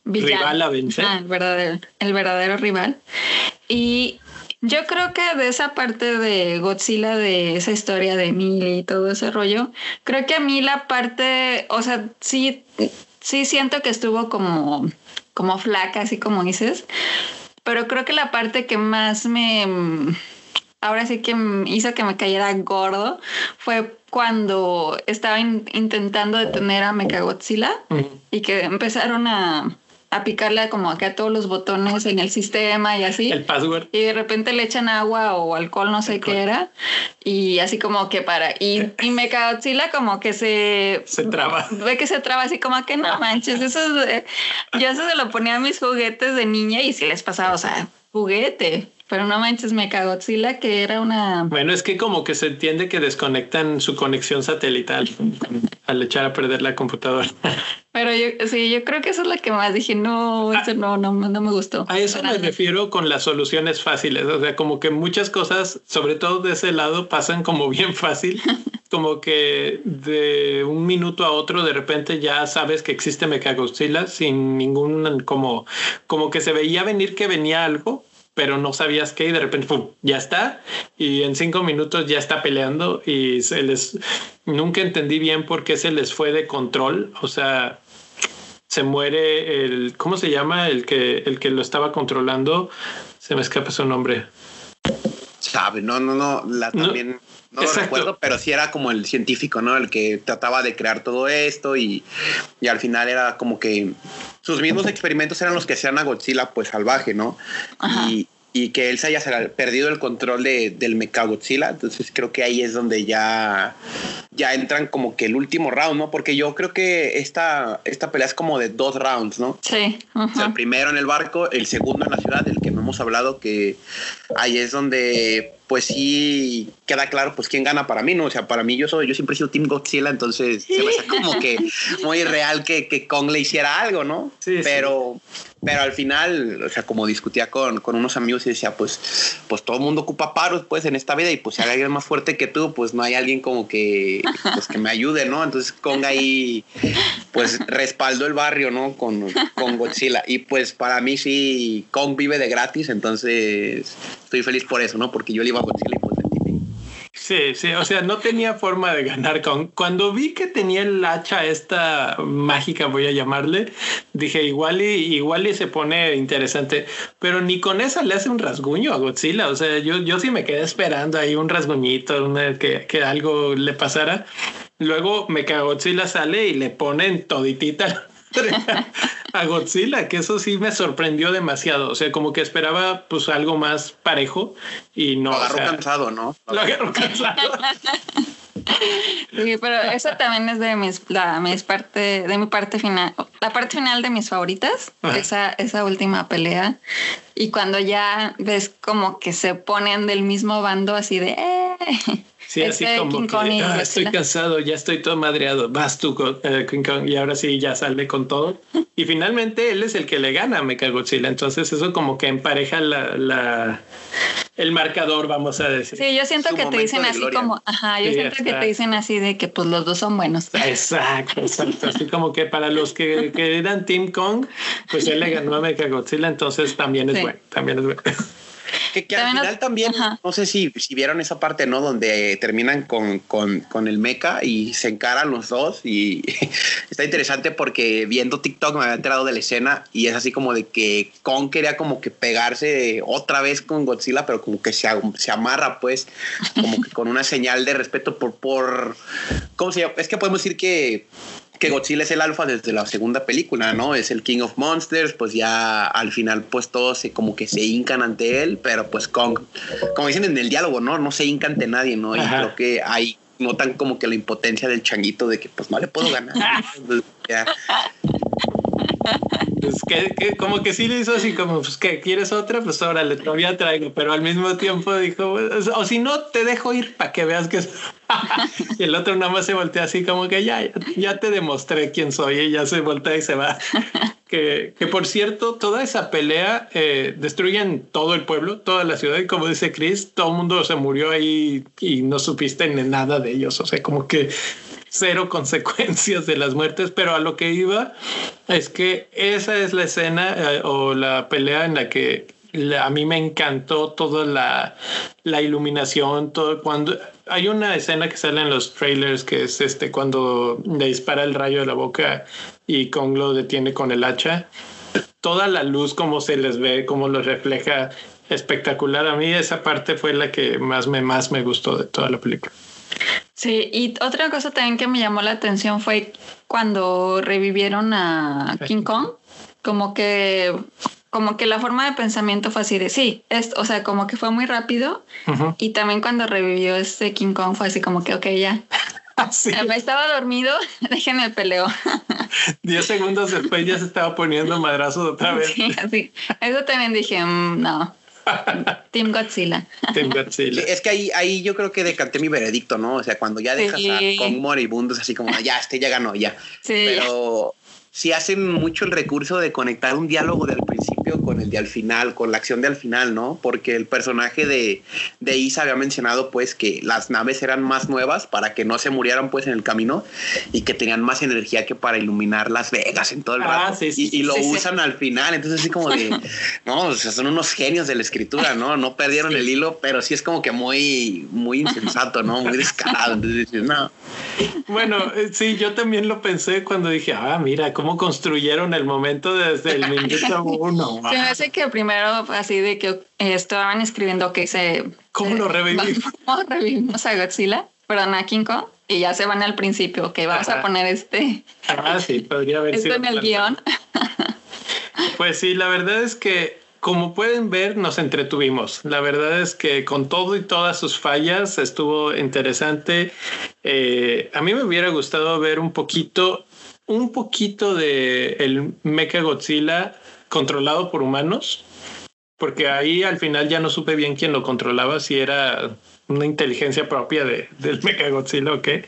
rival a vencer. Ah, el, verdadero, el verdadero rival. Y yo creo que de esa parte de Godzilla, de esa historia de Millie y todo ese rollo, creo que a mí la parte, o sea, sí, sí siento que estuvo como, como flaca, así como dices, pero creo que la parte que más me, ahora sí que hizo que me cayera gordo fue cuando estaba intentando detener a Mechagodzilla y que empezaron a a picarle como acá todos los botones en el sistema y así. El password. Y de repente le echan agua o alcohol, no sé qué era. Y así como que para. Y, y Mechagodzilla como que se. Se traba. Ve que se traba así como que no manches. Eso es, yo eso se lo ponía a mis juguetes de niña y si les pasaba, o sea, juguete. Pero no manches, Mechagodzilla que era una... Bueno, es que como que se entiende que desconectan su conexión satelital al echar a perder la computadora. *laughs* Pero yo sí, yo creo que eso es lo que más dije, no, eso no, no, no me gustó. A eso me refiero con las soluciones fáciles, o sea, como que muchas cosas, sobre todo de ese lado, pasan como *laughs* bien fácil, como que de un minuto a otro de repente ya sabes que existe Mechagodzilla sin ningún, como, como que se veía venir que venía algo, pero no sabías qué y de repente ¡pum! ya está y en cinco minutos ya está peleando y se les nunca entendí bien por qué se les fue de control o sea se muere el cómo se llama el que el que lo estaba controlando se me escapa su nombre sabe no no no la también no, lo recuerdo, pero sí era como el científico, ¿no? El que trataba de crear todo esto y, y al final era como que sus mismos experimentos eran los que hacían a Godzilla pues salvaje, ¿no? Y, y que él se haya perdido el control de, del Mechagodzilla. Entonces creo que ahí es donde ya, ya entran como que el último round, ¿no? Porque yo creo que esta, esta pelea es como de dos rounds, ¿no? Sí. o sea, el primero en el barco, el segundo en la ciudad, del que no hemos hablado, que ahí es donde pues sí queda claro pues quién gana para mí, ¿no? O sea, para mí yo soy, yo siempre he sido Team Godzilla, entonces se me hace *laughs* como que muy real que, que Kong le hiciera algo, ¿no? Sí, pero, pero al final, o sea, como discutía con, con unos amigos y decía, pues, pues todo el mundo ocupa paros, pues, en esta vida y pues si hay alguien más fuerte que tú, pues no hay alguien como que, pues, que me ayude, ¿no? Entonces Kong ahí, pues, respaldó el barrio, ¿no? Con, con Godzilla. Y pues para mí sí, Kong vive de gratis, entonces estoy feliz por eso, ¿no? Porque yo le a Godzilla y pues Sí, sí, o sea, no tenía forma de ganar con. Cuando vi que tenía el hacha esta mágica, voy a llamarle, dije igual y igual y se pone interesante, pero ni con esa le hace un rasguño a Godzilla. O sea, yo, yo sí me quedé esperando ahí un rasguñito, que, que algo le pasara. Luego me Godzilla sale y le ponen toditita a Godzilla, que eso sí me sorprendió demasiado. O sea, como que esperaba pues algo más parejo y no. Lo agarró cansado, ¿no? *laughs* Lo agarró cansado. *laughs* Sí, pero eso también es de mis, la, mis parte, de mi parte final, la parte final de mis favoritas, esa, esa última pelea. Y cuando ya ves como que se ponen del mismo bando así de, ¡eh! Sí, así este como que, ah, estoy cansado, ya estoy todo madreado, vas tú con eh, King Kong y ahora sí ya sale con todo. Y finalmente él es el que le gana a Mechagodzilla, entonces eso como que empareja la, la, el marcador, vamos a decir. Sí, yo siento que te dicen así como, ajá, yo siento que te dicen así de que pues los dos son buenos. Exacto, exacto, así como que para los que, que eran Team Kong, pues él le ganó a Mechagodzilla, entonces también es bueno, también es bueno. Que, al final también, no sé si, si, vieron esa parte, ¿no? Donde terminan con, con, con, el mecha y se encaran los dos. Y *laughs* está interesante porque viendo TikTok me había enterado de la escena y es así como de que Kong quería como que pegarse otra vez con Godzilla, pero como que se, se amarra, pues, como que con una señal de respeto por, por, ¿cómo se llama? Es que podemos decir que que Godzilla es el alfa desde la segunda película, ¿no? Es el King of Monsters, pues ya al final pues todos se, como que se hincan ante él, pero pues Kong, como dicen en el diálogo, ¿no? No se hinca ante nadie, ¿no? Y creo que ahí notan como que la impotencia del changuito de que pues no le puedo ganar. *laughs* Pues que, como que sí le hizo así como, pues que quieres otra, pues órale, todavía traigo, pero al mismo tiempo dijo, o si no, te dejo ir para que veas que es... *laughs* y el otro nada más se voltea así como que ya, ya te demostré quién soy y ya se voltea y se va. *laughs* que, que por cierto, toda esa pelea eh, destruyen todo el pueblo, toda la ciudad y como dice Chris, todo el mundo se murió ahí y no supiste nada de ellos, o sea, como que cero consecuencias de las muertes, pero a lo que iba es que esa es la escena eh, o la pelea en la que a mí me encantó toda la, la, iluminación, todo cuando hay una escena que sale en los trailers que es este cuando le dispara el rayo de la boca y Kong lo detiene con el hacha. Toda la luz, como se les ve, como lo refleja, espectacular. A mí esa parte fue la que más me, más me gustó de toda la película. Sí, y otra cosa también que me llamó la atención fue cuando revivieron a King Kong. como que como que la forma de pensamiento fue así de sí, es, o sea, como que fue muy rápido y también cuando revivió este King Kong fue así como que, ok, ya. *laughs* Me estaba dormido, *laughs* déjenme peleo. *laughs* Diez segundos después ya se estaba poniendo madrazo otra vez. Sí, así. Eso también dije, mm, no. *laughs* Team Godzilla. Team Godzilla. Es que ahí, ahí yo creo que decanté mi veredicto, ¿no? O sea, cuando ya dejas a Kong moribundos así como, ya, este ya ganó, ya. Sí. Pero sí hacen mucho el recurso de conectar un diálogo del principio con el de al final, con la acción de al final, ¿no? Porque el personaje de, de Isa había mencionado pues que las naves eran más nuevas para que no se murieran pues en el camino y que tenían más energía que para iluminar Las Vegas en todo el ah, rato. y, lo usan al final, entonces así como de, *laughs* no, o sea, son unos genios de la escritura, ¿no? No perdieron el hilo, pero sí es como que muy, muy insensato, ¿no? Muy descarado. Entonces no. Bueno, eh, sí, yo también lo pensé cuando dije, ah, mira, cómo construyeron el momento desde el minuto uno. Se hace que primero, así de que estaban escribiendo que se. ¿Cómo lo revivimos? *laughs* ¿Cómo revivimos a Godzilla? Perdón, a King Kong. Y ya se van al principio, que vamos a poner este. Ah, sí, podría haber *laughs* sido. en el guion. *laughs* Pues sí, la verdad es que como pueden ver, nos entretuvimos. La verdad es que con todo y todas sus fallas estuvo interesante. Eh, a mí me hubiera gustado ver un poquito, un poquito de el Mecha Godzilla controlado por humanos, porque ahí al final ya no supe bien quién lo controlaba, si era una inteligencia propia de, del *laughs* Mecha Godzilla o qué.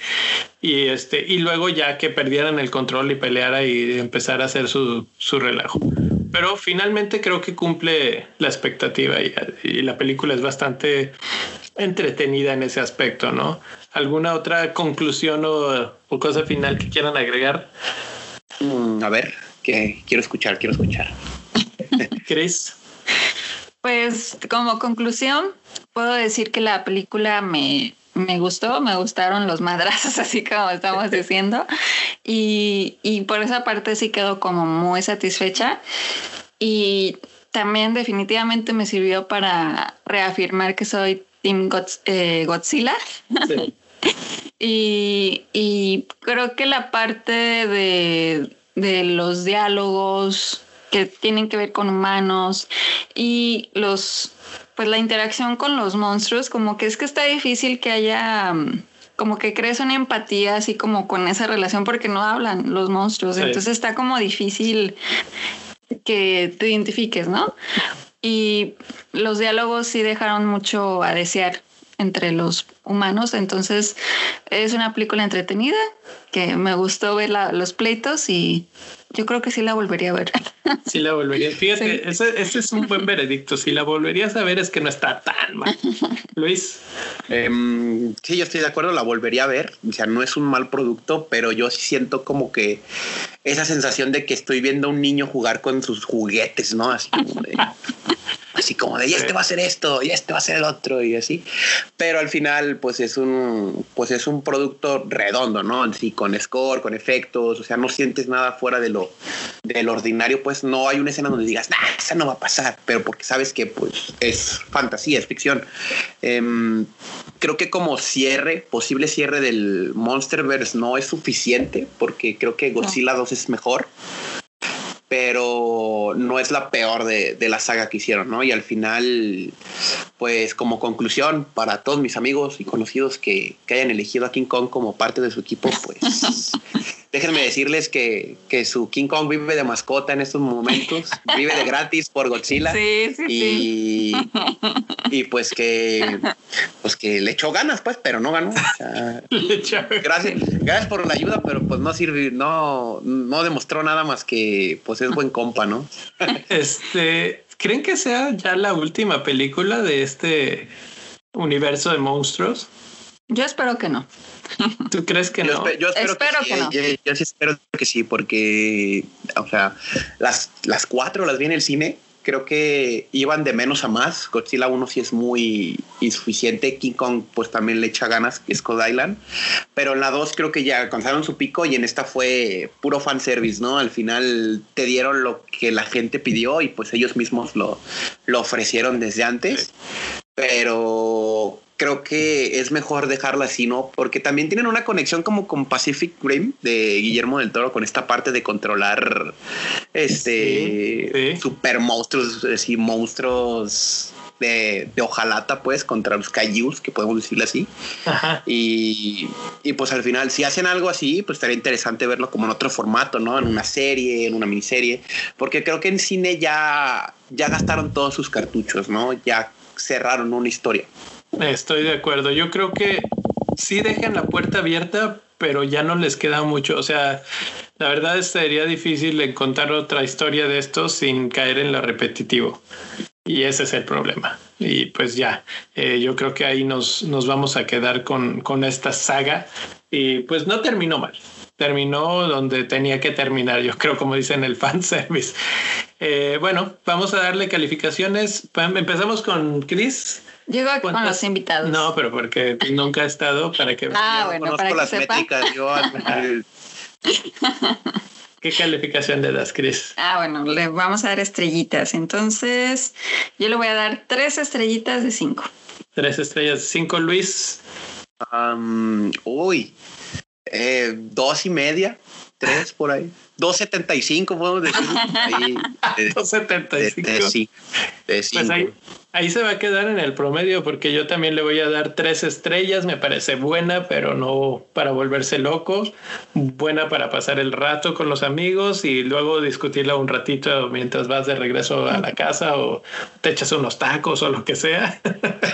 Y, este, y luego ya que perdieran el control y peleara y empezara a hacer su, su relajo. Pero finalmente creo que cumple la expectativa y, la película es bastante entretenida en ese aspecto, ¿no? ¿Alguna otra conclusión o, cosa final que quieran agregar? Mm, a ver, que quiero escuchar, quiero escuchar. Chris. Pues como conclusión, puedo decir que la película me, me gustó, me gustaron los madrazos, *laughs* así como estamos diciendo. Y, y por esa parte sí quedo como muy satisfecha. Y también definitivamente me sirvió para reafirmar que soy Team eh, Godzilla. *laughs* y, y, creo que la parte de, de los diálogos que tienen que ver con humanos y los pues la interacción con los monstruos, como que es que está difícil que haya, mm, como que crees una empatía así como con esa relación porque no hablan los monstruos, entonces está como difícil que te identifiques, ¿no? Y los diálogos sí dejaron mucho a desear entre los humanos, entonces es una película entretenida que me gustó ver los pleitos y yo creo que sí la volvería a ver. *laughs* Sí la volvería. Fíjate, ese, es un buen veredicto. Si la volverías a ver es que no está tan mal. *laughs* Luis. Em, sí, yo estoy de acuerdo, la volvería a ver. O sea, no es un mal producto, pero yo sí siento como que esa sensación de que estoy viendo a un niño jugar con sus juguetes, ¿no? Así como de *laughs* así como de, y este va a ser esto, y este va a ser el otro, y así. Pero al final, pues es un, pues es un producto redondo, ¿no? Así con score, con efectos, o sea, no sientes nada fuera de lo, del ordinario, pues no hay una escena donde digas, nah, esa no va a pasar, pero porque sabes que pues es fantasía, es ficción. Em, creo que como cierre, posible cierre del Monsterverse no es suficiente, porque creo que Godzilla 2 es mejor pero no es la peor de, la saga que hicieron, ¿no? Y al final, pues como conclusión, para todos mis amigos y conocidos que, que hayan elegido a King Kong como parte de su equipo, pues *laughs* déjenme decirles que, que, su King Kong vive de mascota en estos momentos, *laughs* vive de gratis por Godzilla. Sí, sí, y, sí. *laughs* y pues que pues que le echó ganas, pues, pero no ganó. *laughs* gracias, gracias por la ayuda, pero pues no sirve, no, no demostró nada más que pues es buen compa, ¿no? este, ¿creen que sea ya la última película de este universo de monstruos? Yo espero que no. *laughs* ¿Tú crees que no? yo espero, que, no. Yo, sí espero que sí, porque, o sea, las, las cuatro las vi en el cine. Creo que iban de menos a más. Godzilla 1 sí es muy insuficiente. King Kong, pues también le echa ganas, que es Code Island. Pero en la 2 creo que ya alcanzaron su pico y en esta fue puro fanservice, ¿no? Al final te dieron lo que la gente pidió y pues ellos mismos lo, lo ofrecieron desde antes. Pero creo que es mejor dejarla así, ¿no? Porque también tienen una conexión como con Pacific Rim de Guillermo del Toro con esta parte de controlar este super monstruos, así monstruos de, de, hojalata, pues, contra los Kaijus, que podemos decirle así. Y, y, pues al final, si hacen algo así, pues estaría interesante verlo como en otro formato, ¿no? En una serie, en una miniserie, porque creo que en cine ya, ya gastaron todos sus cartuchos, ¿no? Ya cerraron una historia. Estoy de acuerdo. Yo creo que sí dejan la puerta abierta, pero ya no les queda mucho. O sea, la verdad sería difícil encontrar otra historia de esto sin caer en lo repetitivo. Y ese es el problema. Y pues ya, eh, yo creo que ahí nos, nos vamos a quedar con, con esta saga. Y pues no terminó mal. Terminó donde tenía que terminar, yo creo, como dicen el fanservice. Eh, bueno, vamos a darle calificaciones. Empezamos con Chris. Llego con los invitados. No, pero porque nunca he estado para que. *laughs* Ah, bueno, para que las métricas. Yo *laughs* ¿Qué calificación le das, Chris? Ah, bueno, le vamos a dar estrellitas. Entonces, yo le voy a dar tres estrellitas de cinco. Tres estrellas de cinco, Luis. uy, eh, dos y media, tres por ahí. 2.75, podemos decir. *laughs* Ahí, 2.75. sí, pues ahí, ahí, se va a quedar en el promedio porque yo también le voy a dar tres estrellas. Me parece buena, pero no para volverse loco. Buena para pasar el rato con los amigos y luego discutirla un ratito mientras vas de regreso a la casa o te echas unos tacos o lo que sea.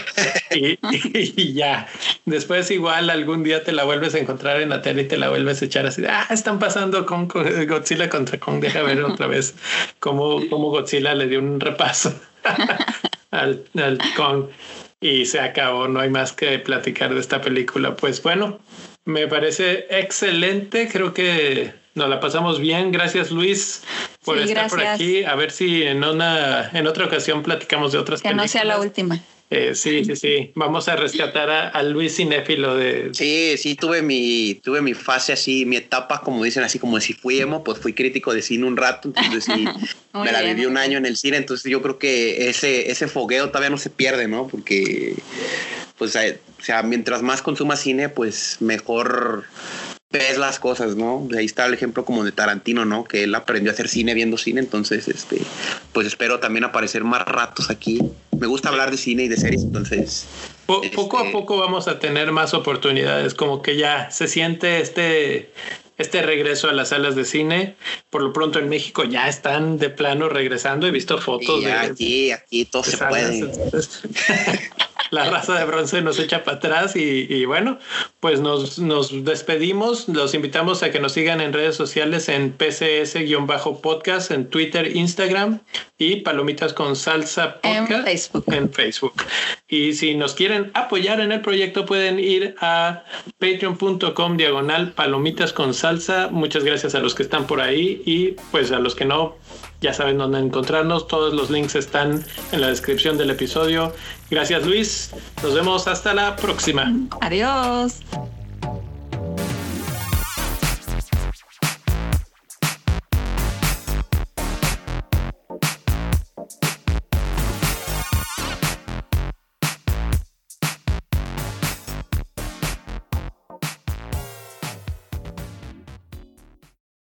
*laughs* y, y, ya. Después igual algún día te la vuelves a encontrar en la tele y te la vuelves a echar así. Ah, están pasando con, con Godzilla contra Kong. Deja ver otra vez cómo, cómo Godzilla le dio un repaso *laughs* al, al Kong y se acabó. No hay más que platicar de esta película. Pues bueno, me parece excelente. Creo que nos la pasamos bien. Gracias, Luis, por estar por aquí. A ver si en una en otra ocasión platicamos de otras películas. Que no sea la última. Eh, sí, sí, sí. Vamos a rescatar a, Luis Cinéfilo de. Sí, sí, tuve mi, tuve mi fase así, mi etapa, como dicen así, como si fui emo, pues fui crítico de cine un rato, entonces sí, *laughs* me la viví un año en el cine, entonces yo creo que ese, ese fogueo todavía no se pierde, ¿no? Porque, pues, eh, o sea, mientras más consuma cine, pues mejor ves las cosas, ¿no? Ahí está el ejemplo como de Tarantino, ¿no? Que él aprendió a hacer cine viendo cine, entonces, este, pues espero también aparecer más ratos aquí. Me gusta hablar de cine y de series, entonces... poco a este, poco vamos a tener más oportunidades, como que ya se siente este este regreso a las salas de cine. Por lo pronto en México ya están de plano regresando. He visto fotos de aquí, aquí todo se puede. *laughs* la raza de bronce nos echa para atrás y, bueno, pues nos, nos, despedimos. Los invitamos a que nos sigan en redes sociales en PCS-podcast, en Twitter, Instagram y Palomitas con Salsa Podcast en Facebook. en Facebook. Y si nos quieren apoyar en el proyecto pueden ir a patreon.com diagonal Palomitas con Salsa. Muchas gracias a los que están por ahí y pues a los que no, ya saben dónde encontrarnos. Todos los links están en la descripción del episodio. Gracias Luis. Nos vemos hasta la próxima. Adiós.